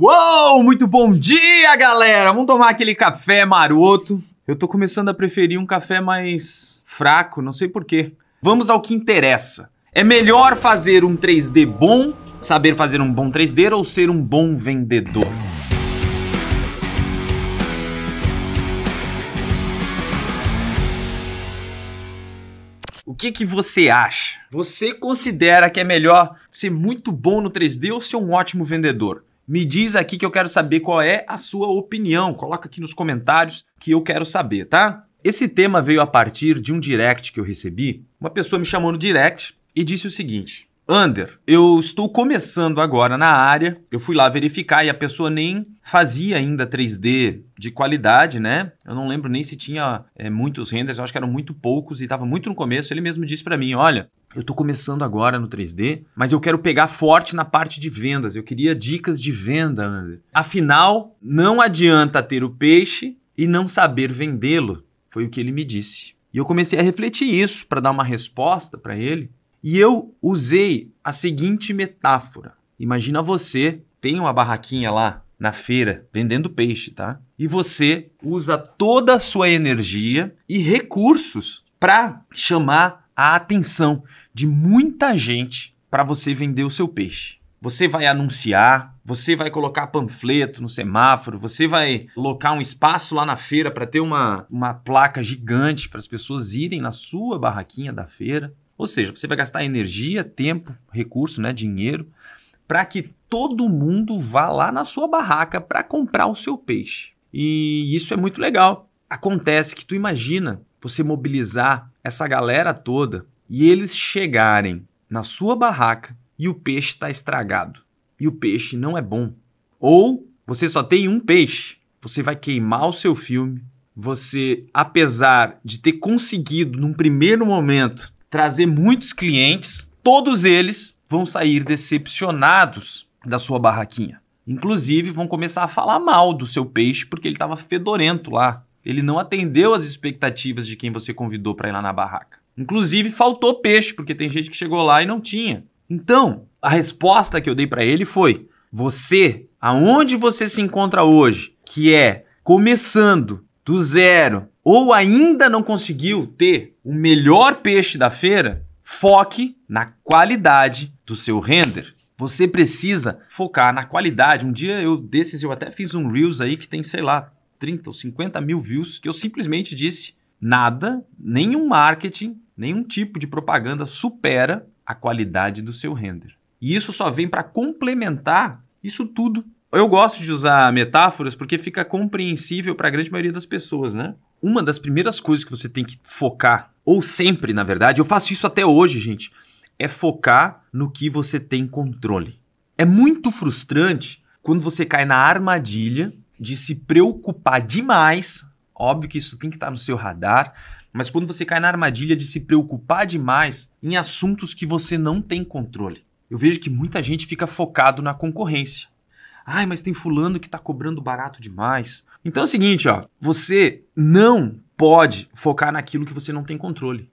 Uou, muito bom dia, galera! Vamos tomar aquele café maroto. Eu tô começando a preferir um café mais fraco, não sei porquê. Vamos ao que interessa. É melhor fazer um 3D bom, saber fazer um bom 3D ou ser um bom vendedor? O que que você acha? Você considera que é melhor ser muito bom no 3D ou ser um ótimo vendedor? Me diz aqui que eu quero saber qual é a sua opinião. Coloca aqui nos comentários que eu quero saber, tá? Esse tema veio a partir de um direct que eu recebi. Uma pessoa me chamou no direct e disse o seguinte: Under, eu estou começando agora na área. Eu fui lá verificar e a pessoa nem fazia ainda 3D de qualidade, né? Eu não lembro nem se tinha é, muitos renders, eu acho que eram muito poucos e estava muito no começo. Ele mesmo disse para mim: Olha, eu estou começando agora no 3D, mas eu quero pegar forte na parte de vendas. Eu queria dicas de venda. Afinal, não adianta ter o peixe e não saber vendê-lo. Foi o que ele me disse. E eu comecei a refletir isso para dar uma resposta para ele. E eu usei a seguinte metáfora. Imagina você tem uma barraquinha lá na feira vendendo peixe, tá? E você usa toda a sua energia e recursos para chamar a atenção de muita gente para você vender o seu peixe. Você vai anunciar, você vai colocar panfleto no semáforo, você vai locar um espaço lá na feira para ter uma, uma placa gigante para as pessoas irem na sua barraquinha da feira. Ou seja, você vai gastar energia, tempo, recurso, né, dinheiro, para que todo mundo vá lá na sua barraca para comprar o seu peixe. E isso é muito legal. Acontece que tu imagina você mobilizar essa galera toda e eles chegarem na sua barraca e o peixe está estragado e o peixe não é bom. Ou você só tem um peixe, você vai queimar o seu filme. Você, apesar de ter conseguido num primeiro momento trazer muitos clientes, todos eles vão sair decepcionados da sua barraquinha. Inclusive, vão começar a falar mal do seu peixe porque ele estava fedorento lá. Ele não atendeu às expectativas de quem você convidou para ir lá na barraca. Inclusive, faltou peixe, porque tem gente que chegou lá e não tinha. Então, a resposta que eu dei para ele foi: você, aonde você se encontra hoje, que é começando do zero ou ainda não conseguiu ter o melhor peixe da feira, foque na qualidade do seu render. Você precisa focar na qualidade. Um dia eu desses eu até fiz um Reels aí que tem, sei lá, 30 ou 50 mil views, que eu simplesmente disse nada, nenhum marketing, nenhum tipo de propaganda supera a qualidade do seu render. E isso só vem para complementar isso tudo. Eu gosto de usar metáforas porque fica compreensível para a grande maioria das pessoas, né? Uma das primeiras coisas que você tem que focar, ou sempre, na verdade, eu faço isso até hoje, gente, é focar no que você tem controle. É muito frustrante quando você cai na armadilha de se preocupar demais. Óbvio que isso tem que estar no seu radar, mas quando você cai na armadilha de se preocupar demais em assuntos que você não tem controle. Eu vejo que muita gente fica focado na concorrência. Ai, mas tem fulano que está cobrando barato demais. Então é o seguinte, ó, você não pode focar naquilo que você não tem controle.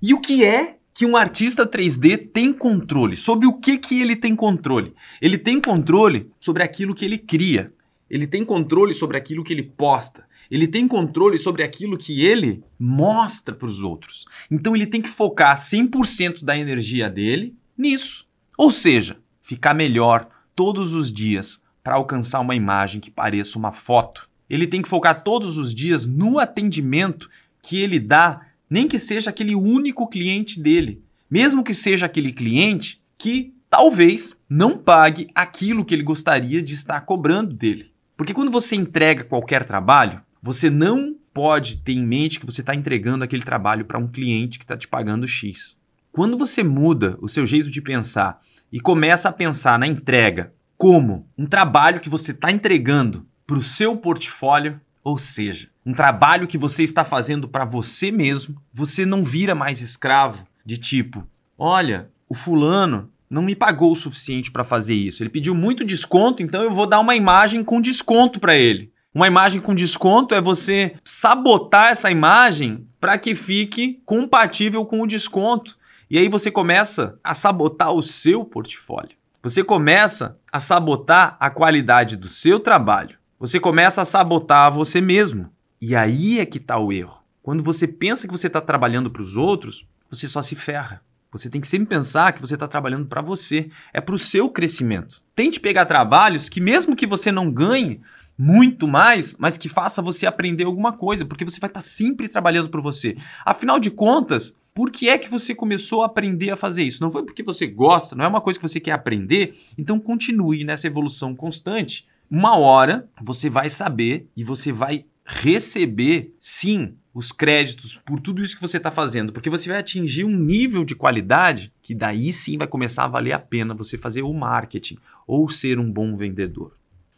E o que é que um artista 3D tem controle? Sobre o que que ele tem controle? Ele tem controle sobre aquilo que ele cria. Ele tem controle sobre aquilo que ele posta. Ele tem controle sobre aquilo que ele mostra para os outros. Então ele tem que focar 100% da energia dele nisso. Ou seja, ficar melhor todos os dias para alcançar uma imagem que pareça uma foto. Ele tem que focar todos os dias no atendimento que ele dá, nem que seja aquele único cliente dele. Mesmo que seja aquele cliente que talvez não pague aquilo que ele gostaria de estar cobrando dele. Porque quando você entrega qualquer trabalho, você não pode ter em mente que você está entregando aquele trabalho para um cliente que está te pagando X. Quando você muda o seu jeito de pensar e começa a pensar na entrega como um trabalho que você está entregando para o seu portfólio, ou seja, um trabalho que você está fazendo para você mesmo, você não vira mais escravo de tipo, olha, o fulano não me pagou o suficiente para fazer isso. Ele pediu muito desconto, então eu vou dar uma imagem com desconto para ele. Uma imagem com desconto é você sabotar essa imagem para que fique compatível com o desconto. E aí você começa a sabotar o seu portfólio. você começa a sabotar a qualidade do seu trabalho. Você começa a sabotar você mesmo. E aí é que está o erro. Quando você pensa que você está trabalhando para os outros, você só se ferra. Você tem que sempre pensar que você está trabalhando para você. É para o seu crescimento. Tente pegar trabalhos que, mesmo que você não ganhe muito mais, mas que faça você aprender alguma coisa, porque você vai estar tá sempre trabalhando para você. Afinal de contas, por que é que você começou a aprender a fazer isso? Não foi porque você gosta, não é uma coisa que você quer aprender, então continue nessa evolução constante. Uma hora você vai saber e você vai receber, sim, os créditos por tudo isso que você está fazendo, porque você vai atingir um nível de qualidade que daí sim vai começar a valer a pena você fazer o marketing ou ser um bom vendedor.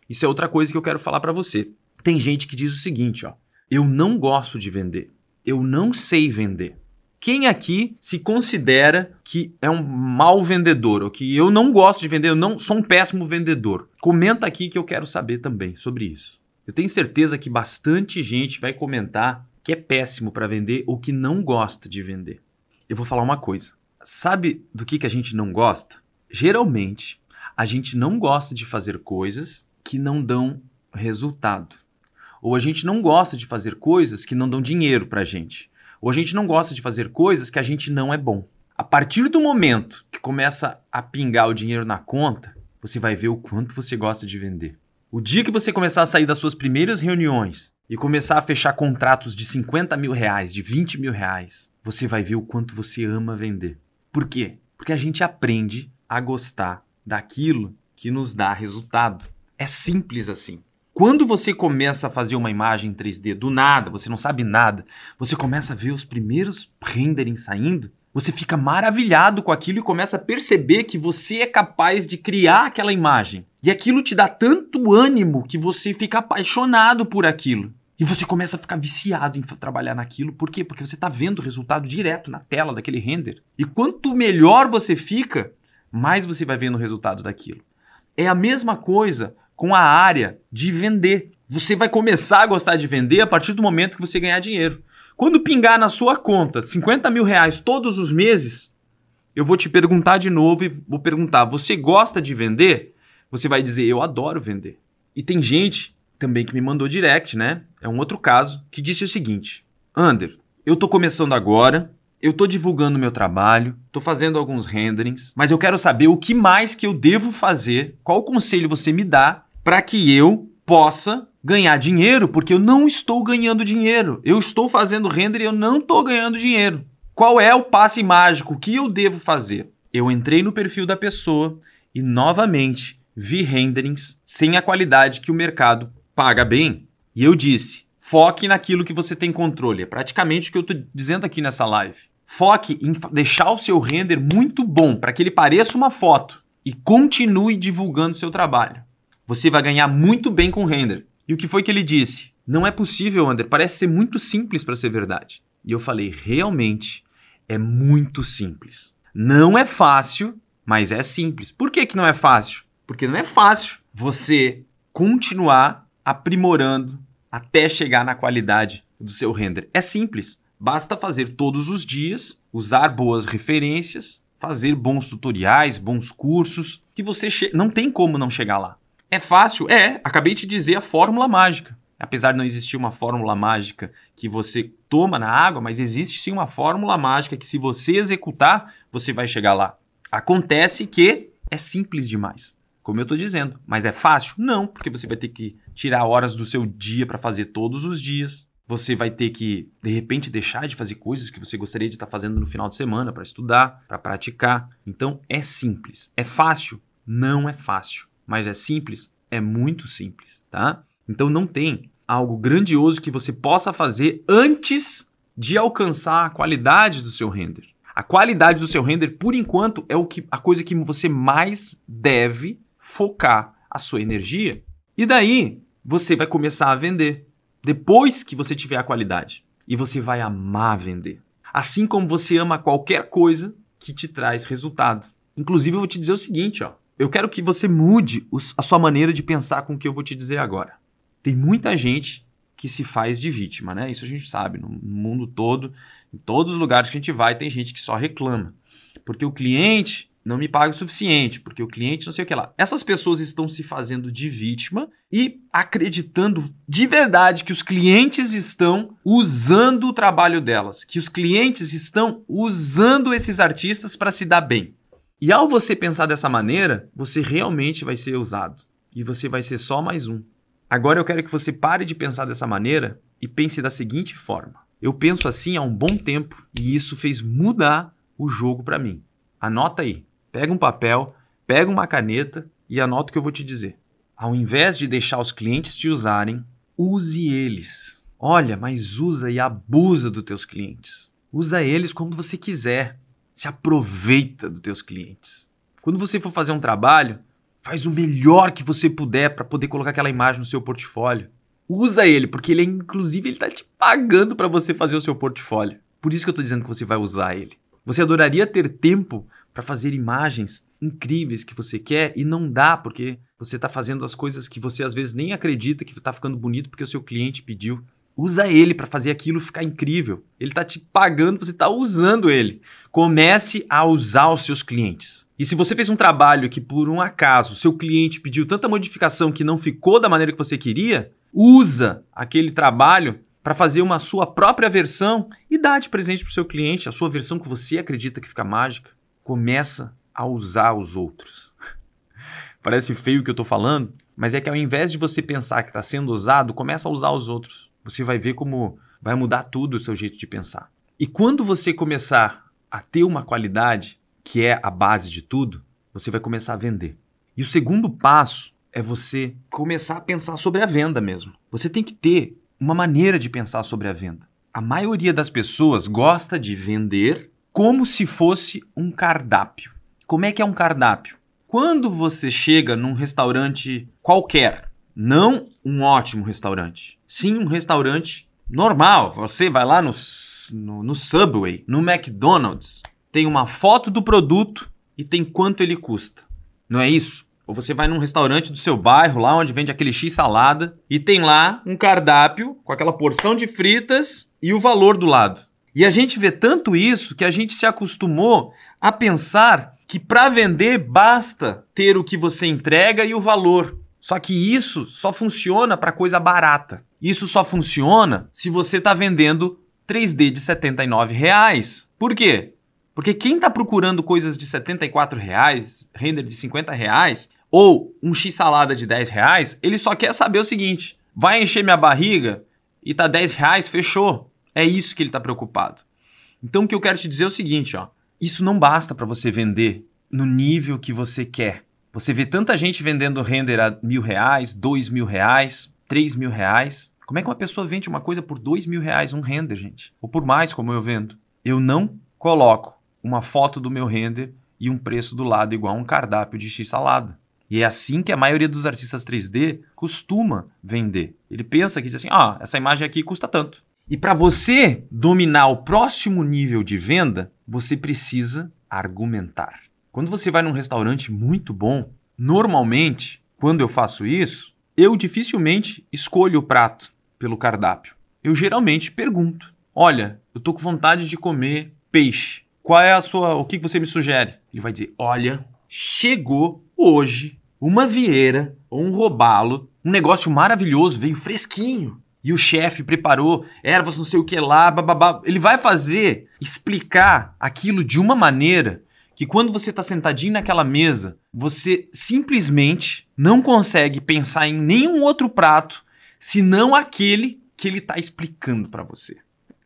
Isso é outra coisa que eu quero falar para você. Tem gente que diz o seguinte, ó: "Eu não gosto de vender. Eu não sei vender." Quem aqui se considera que é um mau vendedor ou que eu não gosto de vender, eu não sou um péssimo vendedor? Comenta aqui que eu quero saber também sobre isso. Eu tenho certeza que bastante gente vai comentar que é péssimo para vender ou que não gosta de vender. Eu vou falar uma coisa. Sabe do que, que a gente não gosta? Geralmente, a gente não gosta de fazer coisas que não dão resultado. Ou a gente não gosta de fazer coisas que não dão dinheiro para gente. Ou a gente não gosta de fazer coisas que a gente não é bom. A partir do momento que começa a pingar o dinheiro na conta, você vai ver o quanto você gosta de vender. O dia que você começar a sair das suas primeiras reuniões e começar a fechar contratos de 50 mil reais, de 20 mil reais, você vai ver o quanto você ama vender. Por quê? Porque a gente aprende a gostar daquilo que nos dá resultado. É simples assim. Quando você começa a fazer uma imagem 3D do nada, você não sabe nada, você começa a ver os primeiros renderings saindo, você fica maravilhado com aquilo e começa a perceber que você é capaz de criar aquela imagem. E aquilo te dá tanto ânimo que você fica apaixonado por aquilo. E você começa a ficar viciado em trabalhar naquilo. Por quê? Porque você está vendo o resultado direto na tela daquele render. E quanto melhor você fica, mais você vai vendo o resultado daquilo. É a mesma coisa com a área de vender. Você vai começar a gostar de vender a partir do momento que você ganhar dinheiro. Quando pingar na sua conta 50 mil reais todos os meses, eu vou te perguntar de novo e vou perguntar: você gosta de vender? Você vai dizer: eu adoro vender. E tem gente também que me mandou direct, né? É um outro caso, que disse o seguinte: Ander, eu tô começando agora, eu tô divulgando meu trabalho, tô fazendo alguns renderings, mas eu quero saber o que mais que eu devo fazer, qual conselho você me dá para que eu possa ganhar dinheiro, porque eu não estou ganhando dinheiro. Eu estou fazendo render e eu não estou ganhando dinheiro. Qual é o passe mágico? Que eu devo fazer? Eu entrei no perfil da pessoa e novamente vi renderings sem a qualidade que o mercado paga bem. E eu disse: foque naquilo que você tem controle. É praticamente o que eu estou dizendo aqui nessa live. Foque em deixar o seu render muito bom para que ele pareça uma foto e continue divulgando seu trabalho. Você vai ganhar muito bem com render. E o que foi que ele disse? Não é possível, Ander. Parece ser muito simples para ser verdade. E eu falei, realmente é muito simples. Não é fácil, mas é simples. Por que, que não é fácil? Porque não é fácil você continuar aprimorando até chegar na qualidade do seu render. É simples. Basta fazer todos os dias, usar boas referências, fazer bons tutoriais, bons cursos, que você não tem como não chegar lá. É fácil? É. Acabei de dizer a fórmula mágica. Apesar de não existir uma fórmula mágica que você toma na água, mas existe sim uma fórmula mágica que, se você executar, você vai chegar lá. Acontece que é simples demais, como eu estou dizendo. Mas é fácil? Não, porque você vai ter que tirar horas do seu dia para fazer todos os dias. Você vai ter que, de repente, deixar de fazer coisas que você gostaria de estar fazendo no final de semana para estudar, para praticar. Então é simples. É fácil? Não é fácil mas é simples? É muito simples, tá? Então não tem algo grandioso que você possa fazer antes de alcançar a qualidade do seu render. A qualidade do seu render, por enquanto, é o que, a coisa que você mais deve focar a sua energia. E daí você vai começar a vender. Depois que você tiver a qualidade. E você vai amar vender. Assim como você ama qualquer coisa que te traz resultado. Inclusive, eu vou te dizer o seguinte, ó eu quero que você mude a sua maneira de pensar com o que eu vou te dizer agora. Tem muita gente que se faz de vítima, né? Isso a gente sabe. No mundo todo, em todos os lugares que a gente vai, tem gente que só reclama. Porque o cliente não me paga o suficiente, porque o cliente não sei o que lá. Essas pessoas estão se fazendo de vítima e acreditando de verdade que os clientes estão usando o trabalho delas, que os clientes estão usando esses artistas para se dar bem. E ao você pensar dessa maneira, você realmente vai ser usado e você vai ser só mais um. Agora eu quero que você pare de pensar dessa maneira e pense da seguinte forma: eu penso assim há um bom tempo e isso fez mudar o jogo para mim. Anota aí. Pega um papel, pega uma caneta e anota o que eu vou te dizer. Ao invés de deixar os clientes te usarem, use eles. Olha, mas usa e abusa dos teus clientes. Usa eles como você quiser. Se aproveita dos teus clientes. Quando você for fazer um trabalho, faz o melhor que você puder para poder colocar aquela imagem no seu portfólio. Usa ele, porque ele inclusive ele tá te pagando para você fazer o seu portfólio. Por isso que eu estou dizendo que você vai usar ele. Você adoraria ter tempo para fazer imagens incríveis que você quer e não dá porque você está fazendo as coisas que você às vezes nem acredita que está ficando bonito porque o seu cliente pediu. Usa ele para fazer aquilo ficar incrível. Ele está te pagando, você está usando ele. Comece a usar os seus clientes. E se você fez um trabalho que por um acaso seu cliente pediu tanta modificação que não ficou da maneira que você queria, usa aquele trabalho para fazer uma sua própria versão e dá de presente para o seu cliente a sua versão que você acredita que fica mágica. Começa a usar os outros. Parece feio o que eu estou falando, mas é que ao invés de você pensar que está sendo usado, começa a usar os outros. Você vai ver como vai mudar tudo o seu jeito de pensar. E quando você começar a ter uma qualidade que é a base de tudo, você vai começar a vender. E o segundo passo é você começar a pensar sobre a venda mesmo. Você tem que ter uma maneira de pensar sobre a venda. A maioria das pessoas gosta de vender como se fosse um cardápio. Como é que é um cardápio? Quando você chega num restaurante qualquer, não um ótimo restaurante, sim um restaurante normal, você vai lá no, no, no Subway, no McDonald's, tem uma foto do produto e tem quanto ele custa. Não é isso? Ou você vai num restaurante do seu bairro, lá onde vende aquele X salada, e tem lá um cardápio com aquela porção de fritas e o valor do lado. E a gente vê tanto isso que a gente se acostumou a pensar que para vender basta ter o que você entrega e o valor. Só que isso só funciona para coisa barata. Isso só funciona se você está vendendo 3D de 79 reais. Por quê? Porque quem está procurando coisas de 74 reais, render de 50 reais, ou um x-salada de 10 reais, ele só quer saber o seguinte: vai encher minha barriga e tá 10 reais, fechou. É isso que ele está preocupado. Então o que eu quero te dizer é o seguinte, ó. Isso não basta para você vender no nível que você quer. Você vê tanta gente vendendo render a mil reais, dois mil reais, três mil reais. Como é que uma pessoa vende uma coisa por dois mil reais um render, gente? Ou por mais, como eu vendo? Eu não coloco uma foto do meu render e um preço do lado igual a um cardápio de x-salada. E é assim que a maioria dos artistas 3D costuma vender. Ele pensa que diz assim: ah, essa imagem aqui custa tanto. E para você dominar o próximo nível de venda, você precisa argumentar. Quando você vai num restaurante muito bom, normalmente, quando eu faço isso, eu dificilmente escolho o prato pelo cardápio. Eu geralmente pergunto: "Olha, eu tô com vontade de comer peixe. Qual é a sua, o que você me sugere?" Ele vai dizer: "Olha, chegou hoje uma vieira ou um robalo, um negócio maravilhoso, veio fresquinho. E o chefe preparou ervas não sei o que lá, bababá. Ele vai fazer, explicar aquilo de uma maneira que quando você está sentadinho naquela mesa, você simplesmente não consegue pensar em nenhum outro prato senão aquele que ele está explicando para você.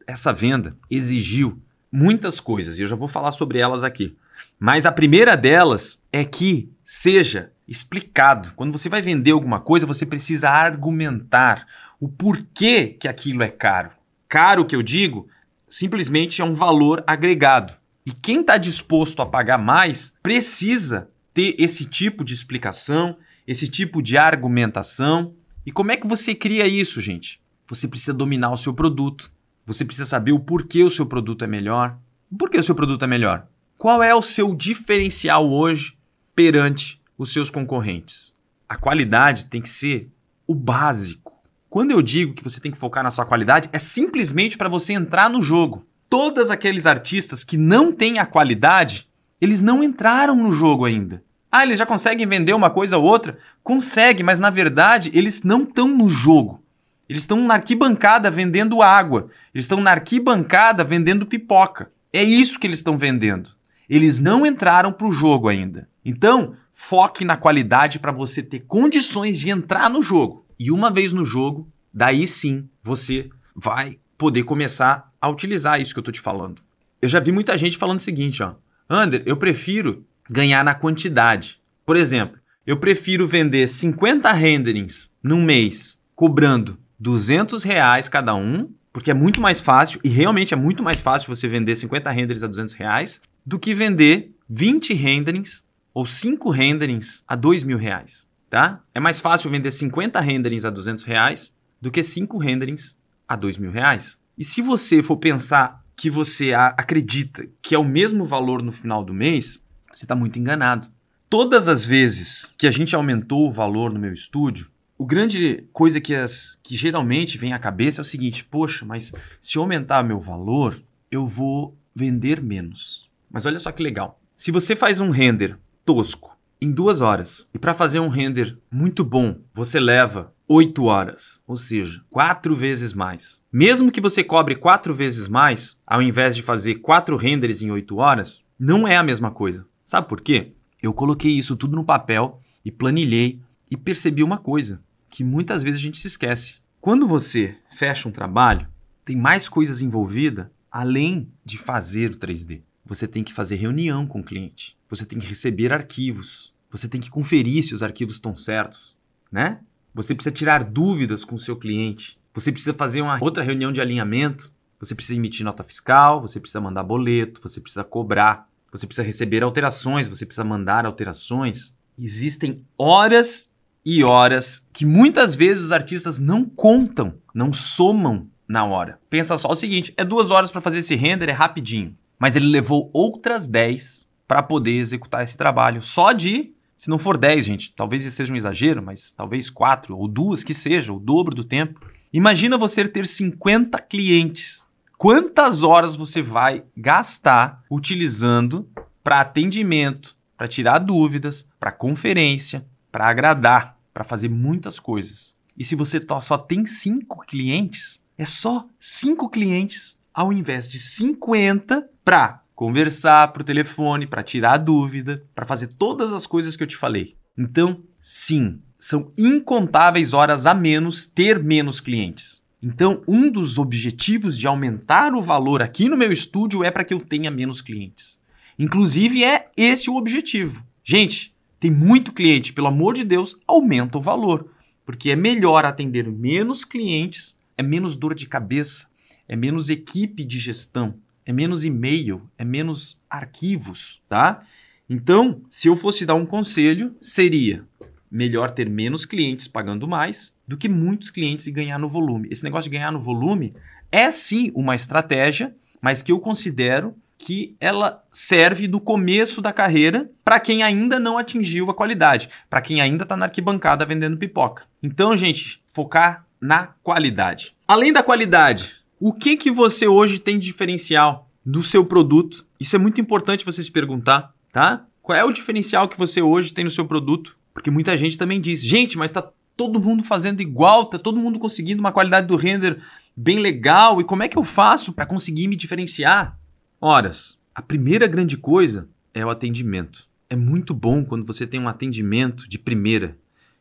Essa venda exigiu muitas coisas e eu já vou falar sobre elas aqui. Mas a primeira delas é que seja explicado. Quando você vai vender alguma coisa, você precisa argumentar o porquê que aquilo é caro. Caro que eu digo, simplesmente é um valor agregado. E quem está disposto a pagar mais precisa ter esse tipo de explicação, esse tipo de argumentação. E como é que você cria isso, gente? Você precisa dominar o seu produto. Você precisa saber o porquê o seu produto é melhor. Por que o seu produto é melhor? Qual é o seu diferencial hoje perante os seus concorrentes? A qualidade tem que ser o básico. Quando eu digo que você tem que focar na sua qualidade, é simplesmente para você entrar no jogo. Todos aqueles artistas que não têm a qualidade, Eles não entraram no jogo ainda. Ah, eles já conseguem vender uma coisa ou outra? Consegue, mas na verdade eles não estão no jogo. Eles estão na arquibancada vendendo água. Eles estão na arquibancada vendendo pipoca. É isso que eles estão vendendo. Eles não entraram para o jogo ainda. Então, foque na qualidade para você ter condições de entrar no jogo. E uma vez no jogo, daí sim você vai poder começar a utilizar isso que eu estou te falando. Eu já vi muita gente falando o seguinte, ó. Ander, eu prefiro ganhar na quantidade. Por exemplo, eu prefiro vender 50 renderings num mês, cobrando 200 reais cada um, porque é muito mais fácil, e realmente é muito mais fácil você vender 50 renderings a 200 reais, do que vender 20 renderings ou 5 renderings a 2 mil reais, tá? É mais fácil vender 50 renderings a 200 reais do que 5 renderings a 2 mil reais. E se você for pensar que você acredita que é o mesmo valor no final do mês, você está muito enganado. Todas as vezes que a gente aumentou o valor no meu estúdio, o grande coisa que, as, que geralmente vem à cabeça é o seguinte: poxa, mas se eu aumentar meu valor, eu vou vender menos. Mas olha só que legal. Se você faz um render tosco em duas horas e para fazer um render muito bom você leva oito horas, ou seja, quatro vezes mais. Mesmo que você cobre quatro vezes mais, ao invés de fazer quatro renders em oito horas, não é a mesma coisa. Sabe por quê? Eu coloquei isso tudo no papel e planilhei e percebi uma coisa que muitas vezes a gente se esquece. Quando você fecha um trabalho, tem mais coisas envolvidas além de fazer o 3D. Você tem que fazer reunião com o cliente, você tem que receber arquivos, você tem que conferir se os arquivos estão certos, né? Você precisa tirar dúvidas com o seu cliente, você precisa fazer uma outra reunião de alinhamento, você precisa emitir nota fiscal, você precisa mandar boleto, você precisa cobrar, você precisa receber alterações, você precisa mandar alterações. Existem horas e horas que muitas vezes os artistas não contam, não somam na hora. Pensa só o seguinte: é duas horas para fazer esse render, é rapidinho. Mas ele levou outras 10 para poder executar esse trabalho. Só de, se não for 10, gente, talvez seja um exagero, mas talvez 4 ou duas que seja, o dobro do tempo. Imagina você ter 50 clientes quantas horas você vai gastar utilizando para atendimento, para tirar dúvidas, para conferência, para agradar, para fazer muitas coisas. E se você só tem cinco clientes, é só cinco clientes ao invés de 50 para conversar por telefone, para tirar dúvida, para fazer todas as coisas que eu te falei. Então, sim, são incontáveis horas a menos ter menos clientes. Então, um dos objetivos de aumentar o valor aqui no meu estúdio é para que eu tenha menos clientes. Inclusive, é esse o objetivo. Gente, tem muito cliente, pelo amor de Deus, aumenta o valor. Porque é melhor atender menos clientes, é menos dor de cabeça, é menos equipe de gestão, é menos e-mail, é menos arquivos, tá? Então, se eu fosse dar um conselho, seria melhor ter menos clientes pagando mais do que muitos clientes e ganhar no volume. Esse negócio de ganhar no volume é sim uma estratégia, mas que eu considero que ela serve do começo da carreira para quem ainda não atingiu a qualidade, para quem ainda está na arquibancada vendendo pipoca. Então, gente, focar na qualidade. Além da qualidade, o que que você hoje tem de diferencial do seu produto? Isso é muito importante você se perguntar, tá? Qual é o diferencial que você hoje tem no seu produto? Porque muita gente também diz, gente, mas está todo mundo fazendo igual, tá todo mundo conseguindo uma qualidade do render bem legal, e como é que eu faço para conseguir me diferenciar? Horas, a primeira grande coisa é o atendimento. É muito bom quando você tem um atendimento de primeira,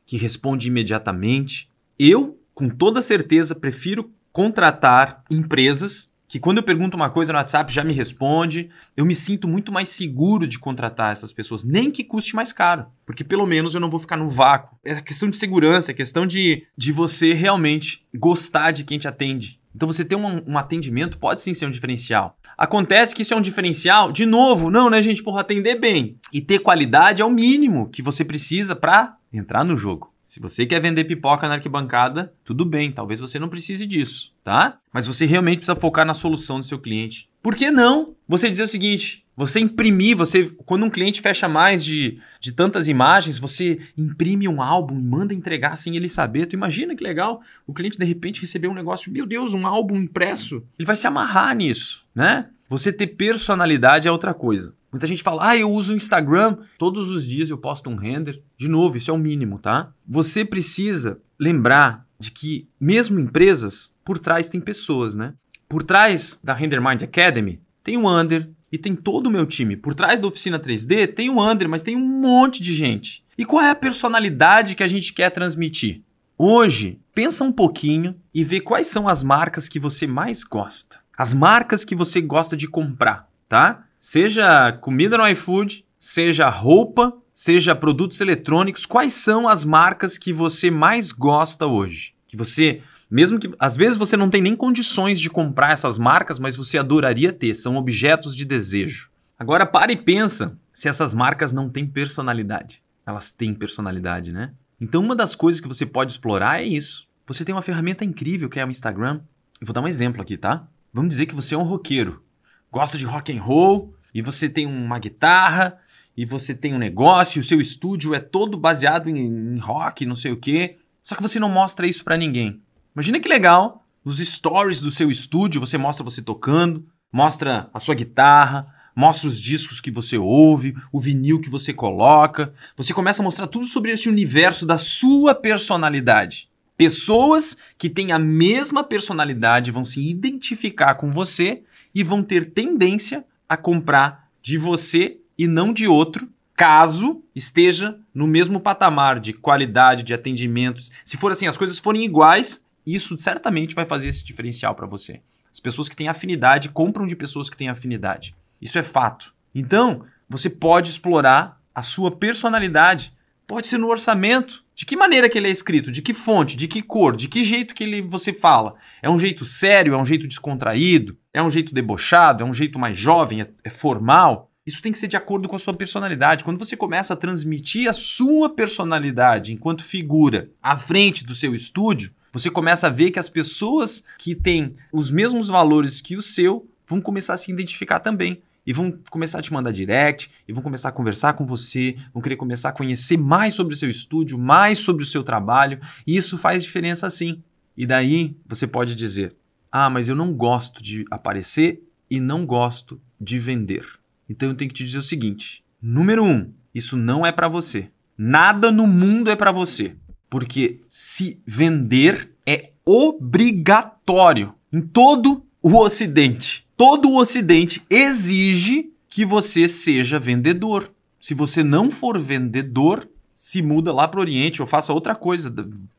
que responde imediatamente. Eu, com toda certeza, prefiro contratar empresas que quando eu pergunto uma coisa no WhatsApp já me responde. Eu me sinto muito mais seguro de contratar essas pessoas, nem que custe mais caro, porque pelo menos eu não vou ficar no vácuo. É questão de segurança, é questão de, de você realmente gostar de quem te atende. Então você ter um, um, atendimento pode sim ser um diferencial. Acontece que isso é um diferencial, de novo, não, né, gente? Porra, atender bem e ter qualidade é o mínimo que você precisa para entrar no jogo. Se você quer vender pipoca na arquibancada, tudo bem, talvez você não precise disso, tá? Mas você realmente precisa focar na solução do seu cliente. Por que não você dizer o seguinte? Você imprimir, você quando um cliente fecha mais de, de tantas imagens, você imprime um álbum e manda entregar sem ele saber. Tu imagina que legal o cliente de repente receber um negócio, meu Deus, um álbum impresso. Ele vai se amarrar nisso, né? Você ter personalidade é outra coisa. Muita gente fala, ah, eu uso o Instagram, todos os dias eu posto um render. De novo, isso é o mínimo, tá? Você precisa lembrar de que, mesmo empresas, por trás tem pessoas, né? Por trás da Render Mind Academy tem o Under e tem todo o meu time. Por trás da oficina 3D tem o Under, mas tem um monte de gente. E qual é a personalidade que a gente quer transmitir? Hoje, pensa um pouquinho e vê quais são as marcas que você mais gosta. As marcas que você gosta de comprar, tá? Seja comida no iFood, seja roupa, seja produtos eletrônicos, quais são as marcas que você mais gosta hoje? Que você, mesmo que às vezes você não tem nem condições de comprar essas marcas, mas você adoraria ter, são objetos de desejo. Agora para e pensa se essas marcas não têm personalidade elas têm personalidade, né? Então, uma das coisas que você pode explorar é isso. Você tem uma ferramenta incrível que é o Instagram. Eu vou dar um exemplo aqui, tá? Vamos dizer que você é um roqueiro, gosta de rock and roll e você tem uma guitarra e você tem um negócio, o seu estúdio é todo baseado em, em rock, não sei o quê. Só que você não mostra isso para ninguém. Imagina que legal, nos stories do seu estúdio você mostra você tocando, mostra a sua guitarra, mostra os discos que você ouve, o vinil que você coloca. Você começa a mostrar tudo sobre esse universo da sua personalidade. Pessoas que têm a mesma personalidade vão se identificar com você e vão ter tendência a comprar de você e não de outro, caso esteja no mesmo patamar de qualidade de atendimentos. Se for assim, as coisas forem iguais, isso certamente vai fazer esse diferencial para você. As pessoas que têm afinidade compram de pessoas que têm afinidade. Isso é fato. Então, você pode explorar a sua personalidade. Pode ser no orçamento. De que maneira que ele é escrito? De que fonte? De que cor? De que jeito que ele, você fala? É um jeito sério? É um jeito descontraído? É um jeito debochado? É um jeito mais jovem? É, é formal? Isso tem que ser de acordo com a sua personalidade. Quando você começa a transmitir a sua personalidade enquanto figura à frente do seu estúdio, você começa a ver que as pessoas que têm os mesmos valores que o seu vão começar a se identificar também e vão começar a te mandar direct, e vão começar a conversar com você, vão querer começar a conhecer mais sobre o seu estúdio, mais sobre o seu trabalho, e isso faz diferença sim. E daí você pode dizer: "Ah, mas eu não gosto de aparecer e não gosto de vender". Então eu tenho que te dizer o seguinte: número um, isso não é para você. Nada no mundo é para você, porque se vender é obrigatório em todo o Ocidente todo o Ocidente exige que você seja vendedor. Se você não for vendedor, se muda lá para o Oriente ou faça outra coisa.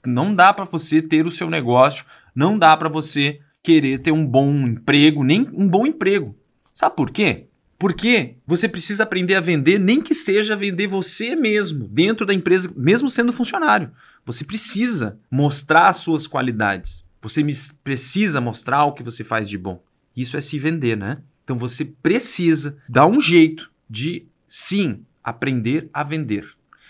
Não dá para você ter o seu negócio, não dá para você querer ter um bom emprego, nem um bom emprego. Sabe por quê? Porque você precisa aprender a vender, nem que seja vender você mesmo, dentro da empresa, mesmo sendo funcionário. Você precisa mostrar as suas qualidades. Você precisa mostrar o que você faz de bom. Isso é se vender, né? Então você precisa dar um jeito de, sim, aprender a vender.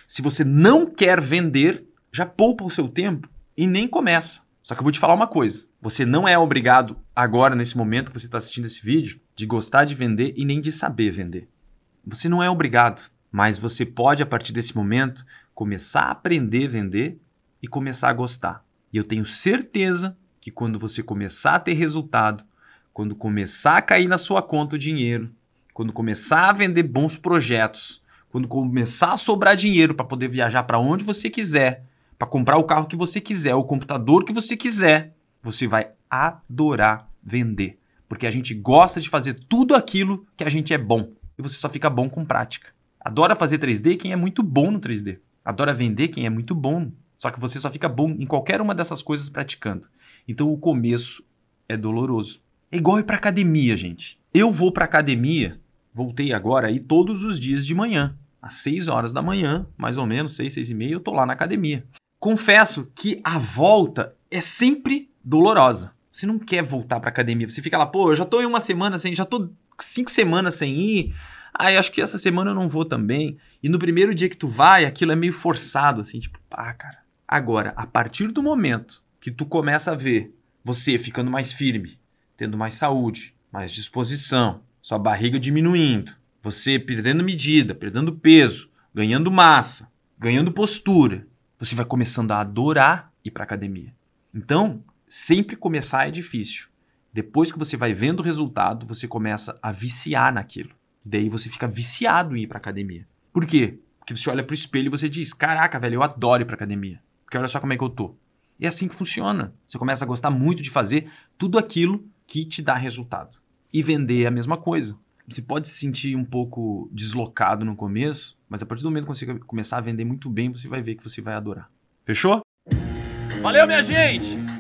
Se você não quer vender, já poupa o seu tempo e nem começa. Só que eu vou te falar uma coisa: você não é obrigado, agora, nesse momento que você está assistindo esse vídeo, de gostar de vender e nem de saber vender. Você não é obrigado, mas você pode, a partir desse momento, começar a aprender a vender e começar a gostar. E eu tenho certeza que quando você começar a ter resultado, quando começar a cair na sua conta o dinheiro, quando começar a vender bons projetos, quando começar a sobrar dinheiro para poder viajar para onde você quiser, para comprar o carro que você quiser, o computador que você quiser, você vai adorar vender. Porque a gente gosta de fazer tudo aquilo que a gente é bom. E você só fica bom com prática. Adora fazer 3D quem é muito bom no 3D. Adora vender quem é muito bom. Só que você só fica bom em qualquer uma dessas coisas praticando. Então o começo é doloroso. É igual ir para academia, gente. Eu vou para academia, voltei agora aí todos os dias de manhã. Às 6 horas da manhã, mais ou menos, 6, 6 e meia, eu tô lá na academia. Confesso que a volta é sempre dolorosa. Você não quer voltar para academia. Você fica lá, pô, eu já tô em uma semana sem, já tô cinco semanas sem ir. Ah, acho que essa semana eu não vou também. E no primeiro dia que tu vai, aquilo é meio forçado, assim, tipo, ah, cara. Agora, a partir do momento que tu começa a ver você ficando mais firme, tendo mais saúde, mais disposição, sua barriga diminuindo, você perdendo medida, perdendo peso, ganhando massa, ganhando postura, você vai começando a adorar ir para academia. Então, sempre começar é difícil. Depois que você vai vendo o resultado, você começa a viciar naquilo. Daí você fica viciado em ir pra academia. Por quê? Porque você olha pro espelho e você diz: Caraca, velho, eu adoro ir pra academia. Porque olha só como é que eu tô. E é assim que funciona. Você começa a gostar muito de fazer tudo aquilo que te dá resultado. E vender é a mesma coisa. Você pode se sentir um pouco deslocado no começo, mas a partir do momento que você começar a vender muito bem, você vai ver que você vai adorar. Fechou? Valeu, minha gente!